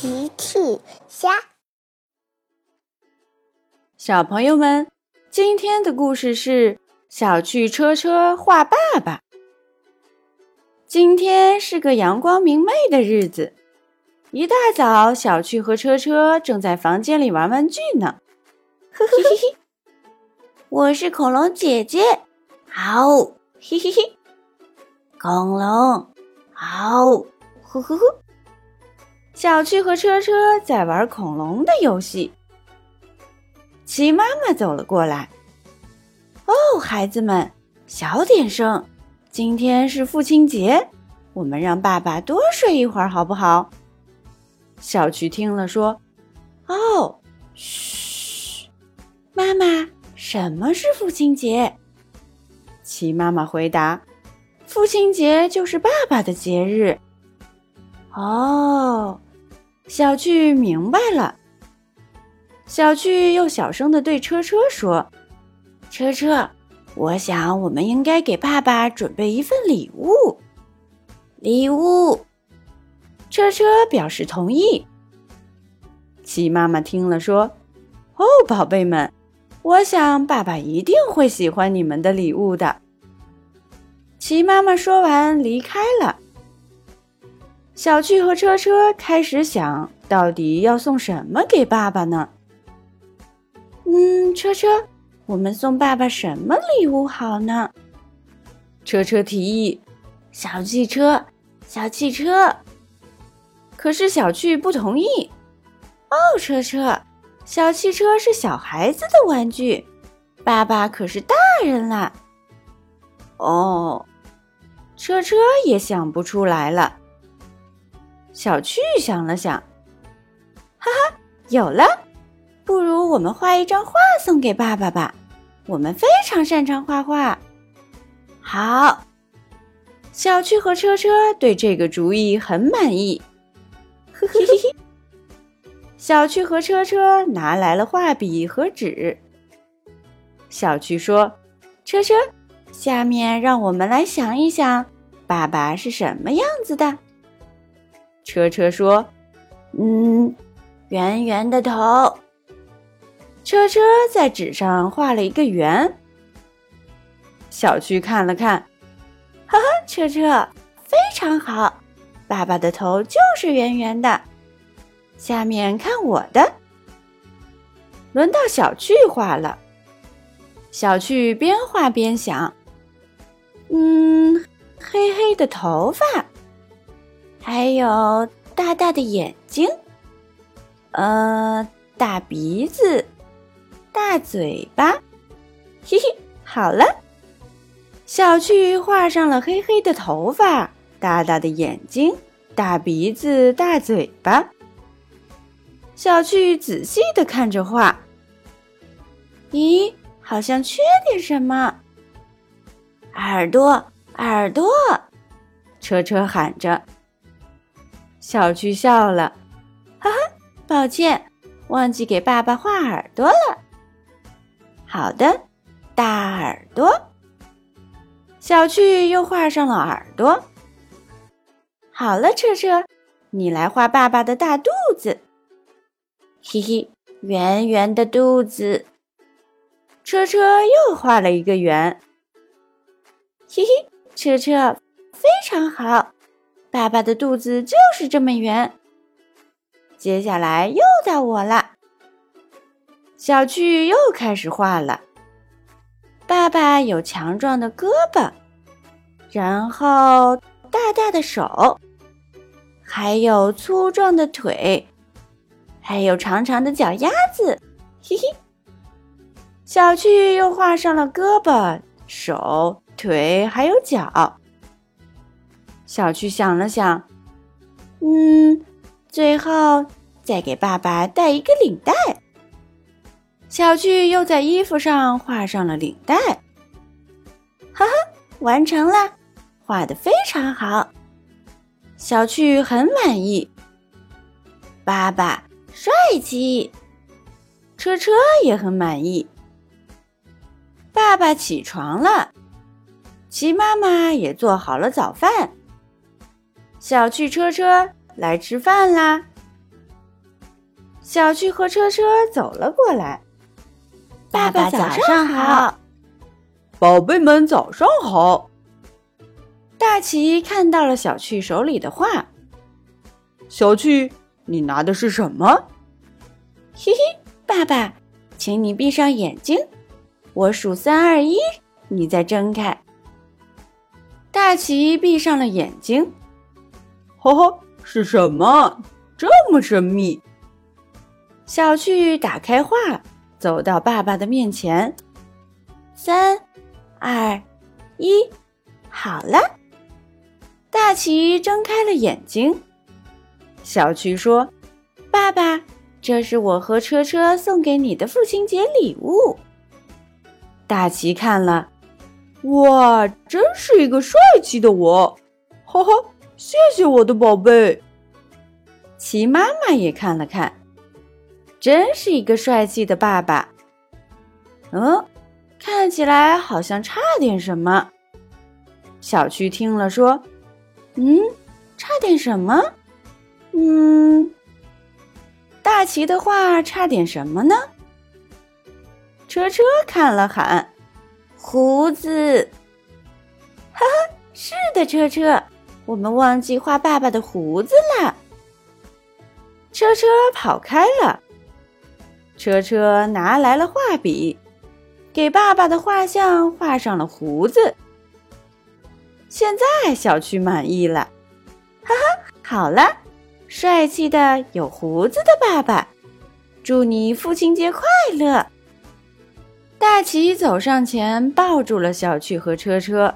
奇趣虾，小朋友们，今天的故事是小趣车车画爸爸。今天是个阳光明媚的日子，一大早，小趣和车车正在房间里玩玩具呢。呵呵嘿嘿，我是恐龙姐姐，好，嘿嘿嘿，恐龙，好，呵呵呵。小趣和车车在玩恐龙的游戏。齐妈妈走了过来。哦，孩子们，小点声，今天是父亲节，我们让爸爸多睡一会儿好不好？小趣听了说：“哦，嘘，妈妈，什么是父亲节？”齐妈妈回答：“父亲节就是爸爸的节日。”哦。小趣明白了。小趣又小声的对车车说：“车车，我想我们应该给爸爸准备一份礼物。”礼物。车车表示同意。齐妈妈听了说：“哦，宝贝们，我想爸爸一定会喜欢你们的礼物的。”齐妈妈说完离开了。小趣和车车开始想到底要送什么给爸爸呢？嗯，车车，我们送爸爸什么礼物好呢？车车提议：“小汽车，小汽车。”可是小趣不同意。哦，车车，小汽车是小孩子的玩具，爸爸可是大人啦。哦，车车也想不出来了。小趣想了想，哈哈，有了！不如我们画一张画送给爸爸吧，我们非常擅长画画。好，小趣和车车对这个主意很满意。嘿嘿嘿嘿，小趣和车车拿来了画笔和纸。小趣说：“车车，下面让我们来想一想，爸爸是什么样子的。”车车说：“嗯，圆圆的头。”车车在纸上画了一个圆。小趣看了看，哈哈，车车非常好，爸爸的头就是圆圆的。下面看我的，轮到小趣画了。小趣边画边想：“嗯，黑黑的头发。”还有大大的眼睛，呃，大鼻子，大嘴巴，嘿嘿，好了，小趣画上了黑黑的头发，大大的眼睛，大鼻子，大嘴巴。小趣仔细的看着画，咦，好像缺点什么？耳朵，耳朵，车车喊着。小趣笑了，哈哈，抱歉，忘记给爸爸画耳朵了。好的，大耳朵。小趣又画上了耳朵。好了，车车，你来画爸爸的大肚子。嘿嘿，圆圆的肚子。车车又画了一个圆。嘿嘿，车车非常好。爸爸的肚子就是这么圆。接下来又到我了，小趣又开始画了。爸爸有强壮的胳膊，然后大大的手，还有粗壮的腿，还有长长的脚丫子。嘿嘿，小趣又画上了胳膊、手、腿，还有脚。小趣想了想，嗯，最后再给爸爸带一个领带。小趣又在衣服上画上了领带，哈哈，完成了，画的非常好。小趣很满意。爸爸帅气，车车也很满意。爸爸起床了，齐妈妈也做好了早饭。小趣车车来吃饭啦！小趣和车车走了过来。爸爸早上好，宝贝们早上好。大奇看到了小趣手里的画。小趣，你拿的是什么？嘿嘿，爸爸，请你闭上眼睛，我数三二一，你再睁开。大奇闭上了眼睛。呵呵，是什么？这么神秘。小趣打开画。走到爸爸的面前，三、二、一，好了。大奇睁开了眼睛。小趣说：“爸爸，这是我和车车送给你的父亲节礼物。”大奇看了，哇，真是一个帅气的我！哈哈，谢谢我的宝贝。奇妈妈也看了看。真是一个帅气的爸爸。嗯，看起来好像差点什么。小趣听了说：“嗯，差点什么？嗯，大齐的话差点什么呢？”车车看了喊：“胡子！”哈哈，是的，车车，我们忘记画爸爸的胡子了。车车跑开了。车车拿来了画笔，给爸爸的画像画上了胡子。现在小趣满意了，哈哈，好了，帅气的有胡子的爸爸，祝你父亲节快乐！大奇走上前抱住了小趣和车车，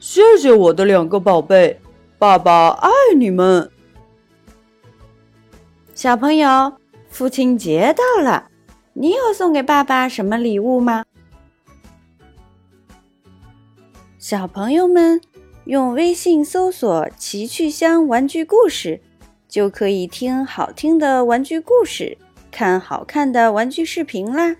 谢谢我的两个宝贝，爸爸爱你们。小朋友。父亲节到了，你有送给爸爸什么礼物吗？小朋友们用微信搜索“奇趣箱玩具故事”，就可以听好听的玩具故事，看好看的玩具视频啦。